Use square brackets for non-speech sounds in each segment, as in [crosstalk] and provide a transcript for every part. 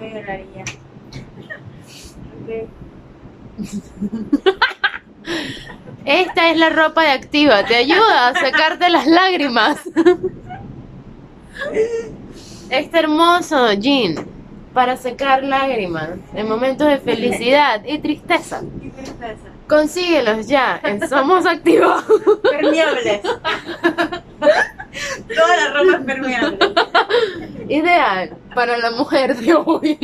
Yo lloraría. Ok. Esta es la ropa de activa, te ayuda a sacarte las lágrimas. Este hermoso jean para secar lágrimas en momentos de felicidad y tristeza. Qué tristeza. Consíguelos ya en Somos Activos. Permeables. Toda la ropa es permeable. Ideal para la mujer de hoy.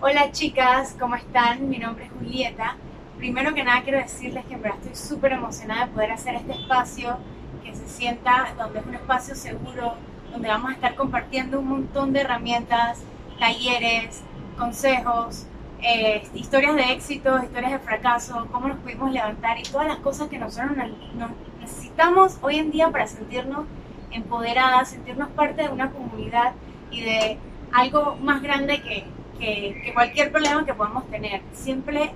Hola chicas, ¿cómo están? Mi nombre es Julieta. Primero que nada quiero decirles que en verdad estoy súper emocionada de poder hacer este espacio que se sienta, donde es un espacio seguro, donde vamos a estar compartiendo un montón de herramientas, talleres, consejos, eh, historias de éxito, historias de fracaso, cómo nos pudimos levantar y todas las cosas que nosotros nos- necesitamos hoy en día para sentirnos empoderadas, sentirnos parte de una comunidad y de algo más grande que, que- que cualquier problema que podamos tener. Siempre,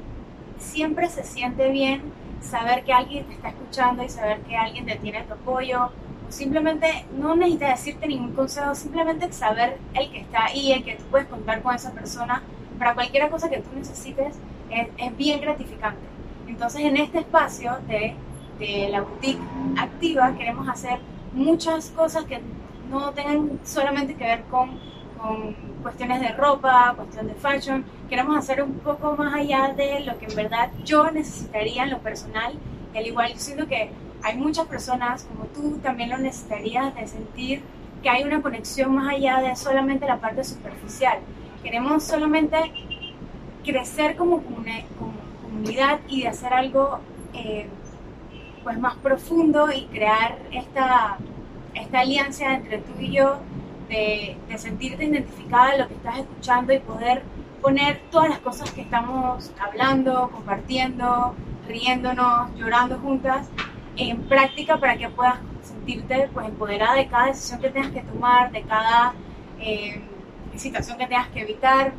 siempre se siente bien saber que alguien te está escuchando y saber que alguien te tiene tu apoyo. Simplemente no necesitas decirte ningún consejo, simplemente saber el que está ahí, el que tú puedes contar con esa persona para cualquier cosa que tú necesites es, es bien gratificante. Entonces en este espacio de, de la boutique activa queremos hacer muchas cosas que no tengan solamente que ver con, con cuestiones de ropa, cuestión de fashion. Queremos hacer un poco más allá de lo que en verdad yo necesitaría en lo personal. Y al igual yo siento que hay muchas personas como tú también lo necesitarías de sentir que hay una conexión más allá de solamente la parte superficial. Queremos solamente crecer como, comuni- como comunidad y de hacer algo eh, pues más profundo y crear esta, esta alianza entre tú y yo de, de sentirte identificada en lo que estás escuchando y poder poner todas las cosas que estamos hablando, compartiendo, riéndonos, llorando juntas en práctica para que puedas sentirte pues empoderada de cada decisión que tengas que tomar, de cada eh, situación que tengas que evitar,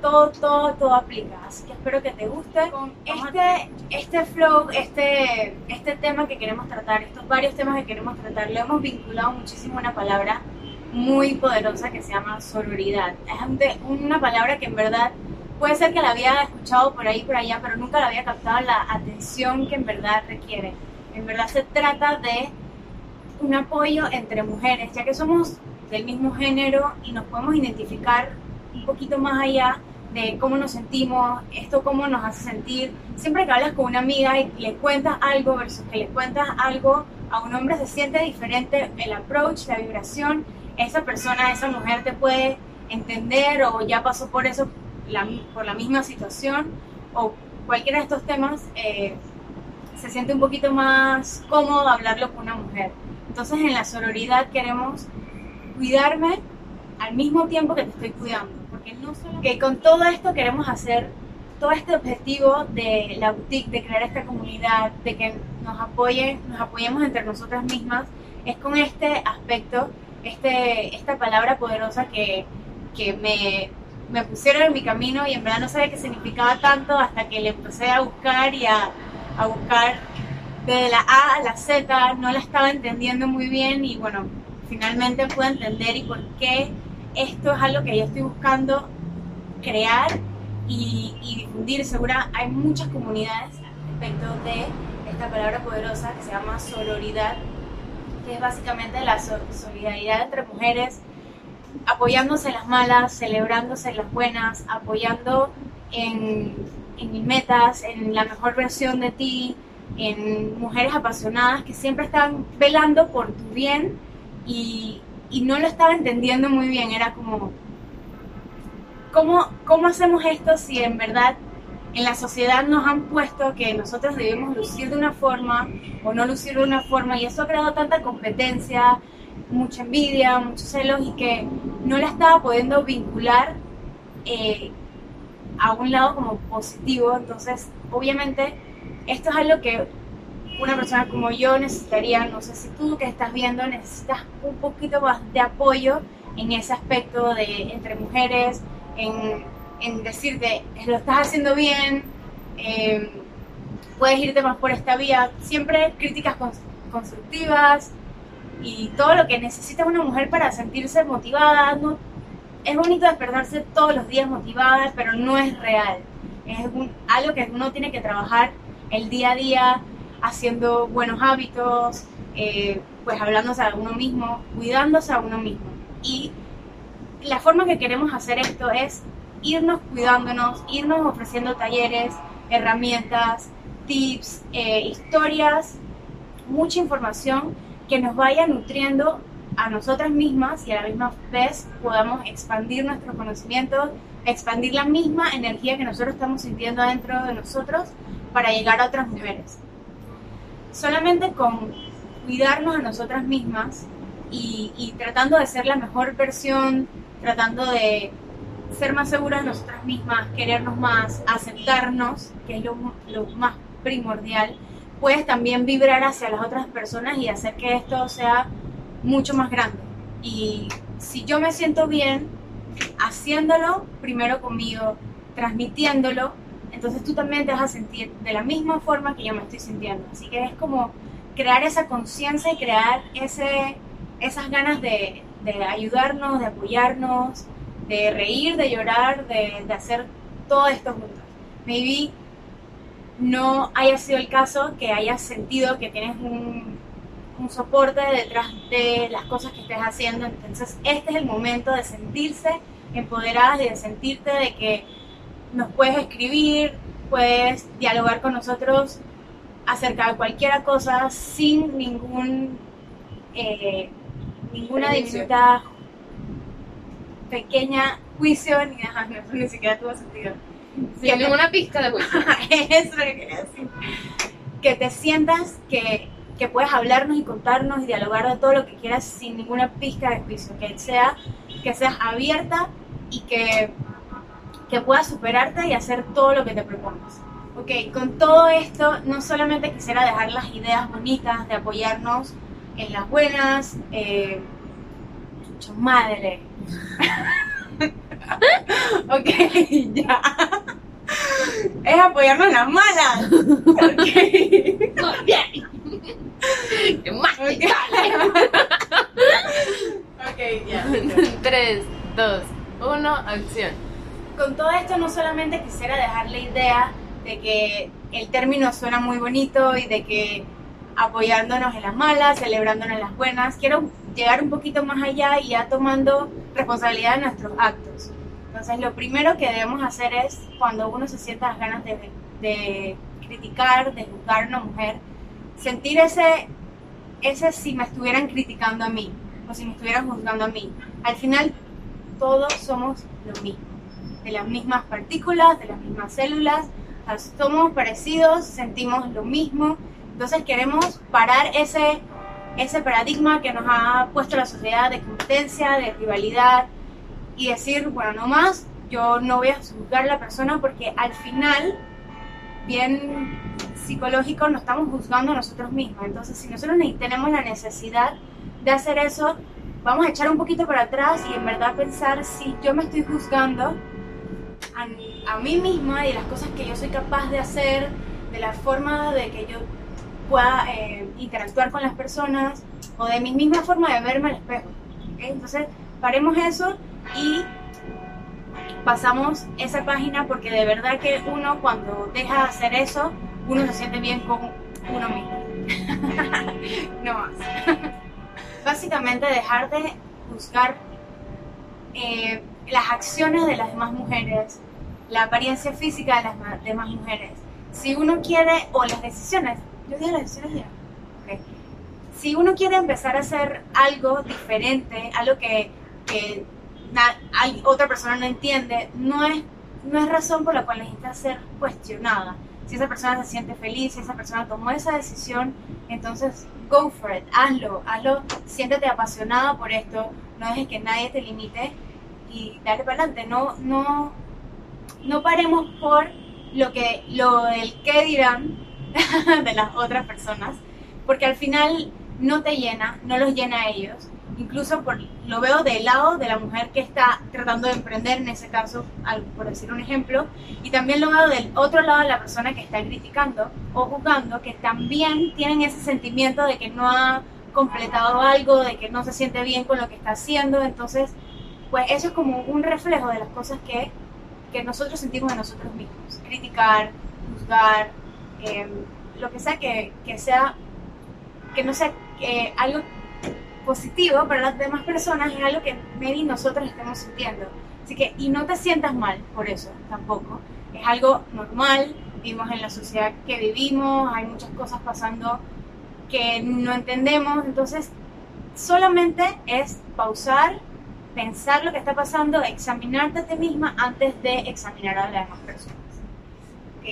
todo, todo, todo aplica. Así que espero que te guste. Con este, este flow, este, este tema que queremos tratar, estos varios temas que queremos tratar, lo hemos vinculado muchísimo a una palabra muy poderosa que se llama sororidad. Es una palabra que en verdad puede ser que la había escuchado por ahí por allá, pero nunca la había captado la atención que en verdad requiere. En verdad se trata de un apoyo entre mujeres, ya que somos del mismo género y nos podemos identificar un poquito más allá de cómo nos sentimos, esto cómo nos hace sentir. Siempre que hablas con una amiga y le cuentas algo versus que le cuentas algo a un hombre se siente diferente el approach, la vibración. Esa persona, esa mujer te puede entender o ya pasó por eso, por la misma situación o cualquiera de estos temas. eh, se siente un poquito más cómodo hablarlo con una mujer. Entonces en la sororidad queremos cuidarme al mismo tiempo que te estoy cuidando. Porque no solo que con todo esto queremos hacer todo este objetivo de la boutique, de crear esta comunidad, de que nos apoyen, nos apoyemos entre nosotras mismas, es con este aspecto, este, esta palabra poderosa que, que me, me pusieron en mi camino y en verdad no sabía qué significaba tanto hasta que le empecé a buscar y a, a buscar desde la A a la Z, no la estaba entendiendo muy bien y bueno, finalmente pude entender y por qué esto es algo que yo estoy buscando crear y, y difundir. Segura hay muchas comunidades respecto de esta palabra poderosa que se llama sororidad, que es básicamente la so- solidaridad entre mujeres, apoyándose en las malas, celebrándose en las buenas, apoyando en, en mis metas, en la mejor versión de ti, en mujeres apasionadas que siempre están velando por tu bien y, y no lo estaba entendiendo muy bien. Era como, ¿cómo, ¿cómo hacemos esto si en verdad en la sociedad nos han puesto que nosotros debemos lucir de una forma o no lucir de una forma y eso ha creado tanta competencia, mucha envidia, muchos celos y que no la estaba pudiendo vincular eh, a un lado como positivo. Entonces, obviamente, esto es algo que una persona como yo necesitaría, no sé si tú que estás viendo necesitas un poquito más de apoyo en ese aspecto de entre mujeres, en, en decirte, lo estás haciendo bien, eh, puedes irte más por esta vía. Siempre críticas constructivas y todo lo que necesita una mujer para sentirse motivada. No, es bonito despertarse todos los días motivada, pero no es real. Es algo que uno tiene que trabajar el día a día, haciendo buenos hábitos, eh, pues hablándose a uno mismo, cuidándose a uno mismo. Y la forma que queremos hacer esto es irnos cuidándonos, irnos ofreciendo talleres, herramientas, tips, eh, historias, mucha información que nos vaya nutriendo a nosotras mismas y a la misma vez podamos expandir nuestros conocimientos, expandir la misma energía que nosotros estamos sintiendo dentro de nosotros para llegar a otras mujeres. Solamente con cuidarnos a nosotras mismas y, y tratando de ser la mejor versión, tratando de ser más seguras de nosotras mismas, querernos más, aceptarnos, que es lo, más primordial, puedes también vibrar hacia las otras personas y hacer que esto sea mucho más grande. Y si yo me siento bien haciéndolo, primero conmigo, transmitiéndolo, entonces tú también te vas a sentir de la misma forma que yo me estoy sintiendo. Así que es como crear esa conciencia y crear ese, esas ganas de, ayudarnos, de apoyarnos, de reír, de llorar, de, de hacer todo esto juntos. Maybe no haya sido el caso que hayas sentido que tienes un, un soporte detrás de las cosas que estés haciendo. Entonces, este es el momento de sentirse empoderadas y de sentirte de que nos puedes escribir, puedes dialogar con nosotros acerca de cualquier cosa sin ningún eh, ninguna diminuta pequeña juicio ni nada, no, ni siquiera tuvo sentido. Sin ninguna pizca de juicio. [laughs] Eso es lo que quería decir. Que te sientas que que puedes hablarnos y contarnos y dialogar de todo lo que quieras sin ninguna pizca de juicio, que sea que seas abierta y que, que puedas superarte y hacer todo lo que te propongas. Ok, con todo esto no solamente quisiera dejar las ideas bonitas de apoyarnos en las buenas, eh, madre. [laughs] ok, ya. Es apoyarnos en las malas. Ok. [laughs] Más Ok. ok, ya. 3, 2, 1, acción. Con todo esto no solamente quisiera dejar la idea de que el término suena muy bonito y de que apoyándonos en las malas, celebrándonos en las buenas, quiero llegar un poquito más allá y ya tomando responsabilidad de nuestros actos. Entonces lo primero que debemos hacer es, cuando uno se sienta las ganas de, de criticar, de juzgar a una mujer, sentir ese, ese si me estuvieran criticando a mí o si me estuvieran juzgando a mí. Al final todos somos lo mismo, de las mismas partículas, de las mismas células, somos parecidos, sentimos lo mismo, entonces queremos parar ese, ese paradigma que nos ha puesto la sociedad de competencia, de rivalidad y decir, bueno, no más, yo no voy a juzgar a la persona porque al final, bien psicológico, nos estamos juzgando a nosotros mismos. Entonces, si nosotros tenemos la necesidad de hacer eso, vamos a echar un poquito para atrás y en verdad pensar si yo me estoy juzgando a, a mí misma y las cosas que yo soy capaz de hacer, de la forma de que yo pueda eh, interactuar con las personas o de mi misma forma de verme al espejo. ¿okay? Entonces, paremos eso y pasamos esa página porque de verdad que uno cuando deja de hacer eso, uno se siente bien con uno mismo. [laughs] no más. [laughs] Básicamente dejar de buscar eh, las acciones de las demás mujeres, la apariencia física de las demás mujeres. Si uno quiere, o las decisiones, yo dije las decisiones. Si uno quiere empezar a hacer algo diferente, algo que, otra persona no entiende, no es, no es razón por la cual necesita ser cuestionada. Si esa persona se siente feliz, si esa persona tomó esa decisión, entonces go for it, hazlo, hazlo, siéntete apasionado por esto, no dejes que nadie te limite y dale para adelante, no, no, no paremos por lo que, lo del qué dirán, [laughs] de las otras personas, porque al final no te llena, no los llena a ellos. Incluso por, lo veo del lado de la mujer que está tratando de emprender, en ese caso, por decir un ejemplo, y también lo veo del otro lado de la persona que está criticando o juzgando, que también tienen ese sentimiento de que no ha completado algo, de que no se siente bien con lo que está haciendo. Entonces, pues eso es como un reflejo de las cosas que, que nosotros sentimos de nosotros mismos. Criticar, juzgar, em, lo que sea que, que sea, que no sea algo positivo para las demás personas es algo que maybe nosotros estemos sintiendo. Así que, y no te sientas mal por eso tampoco. Es algo normal, vivimos en la sociedad que vivimos, hay muchas cosas pasando que no entendemos, entonces solamente es pausar, pensar lo que está pasando, examinarte a ti misma antes de examinar a las demás personas.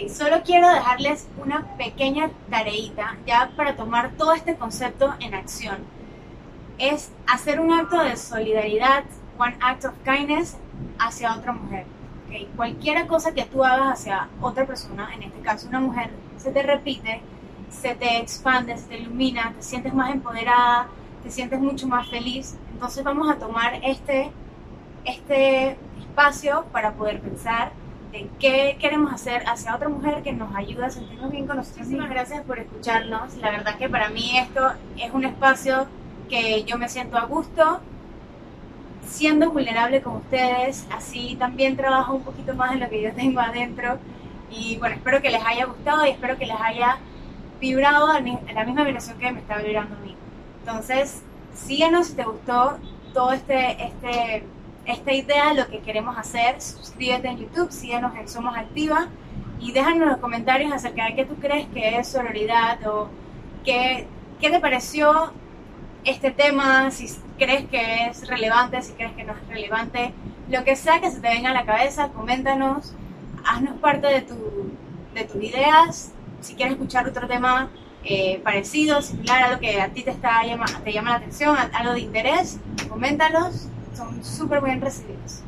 Solo quiero dejarles una pequeña tareita ya para tomar todo este concepto en acción es hacer un acto de solidaridad, one act of kindness hacia otra mujer. ¿okay? Cualquier cosa que tú hagas hacia otra persona, en este caso una mujer, se te repite, se te expande, se te ilumina, te sientes más empoderada, te sientes mucho más feliz. Entonces vamos a tomar este, este espacio para poder pensar de qué queremos hacer hacia otra mujer que nos ayude a sentirnos bien con nosotros. Muchísimas gracias por escucharnos. La verdad que para mí esto es un espacio que yo me siento a gusto siendo vulnerable con ustedes, así también trabajo un poquito más en lo que yo tengo adentro y bueno, espero que les haya gustado y espero que les haya vibrado en la misma vibración que me está vibrando a mí. Entonces, síguenos si te gustó todo este, este, esta idea de lo que queremos hacer, suscríbete en YouTube, síguenos en Somos Activa y déjanos los comentarios acerca de qué tú crees que es sororidad o qué, qué te pareció este tema, si crees que es relevante, si crees que no es relevante, lo que sea que se te venga a la cabeza, coméntanos, haznos parte de, tu, de tus ideas, si quieres escuchar otro tema eh, parecido, similar, algo que a ti te, está, te llama la atención, algo de interés, coméntalos, son súper bien recibidos.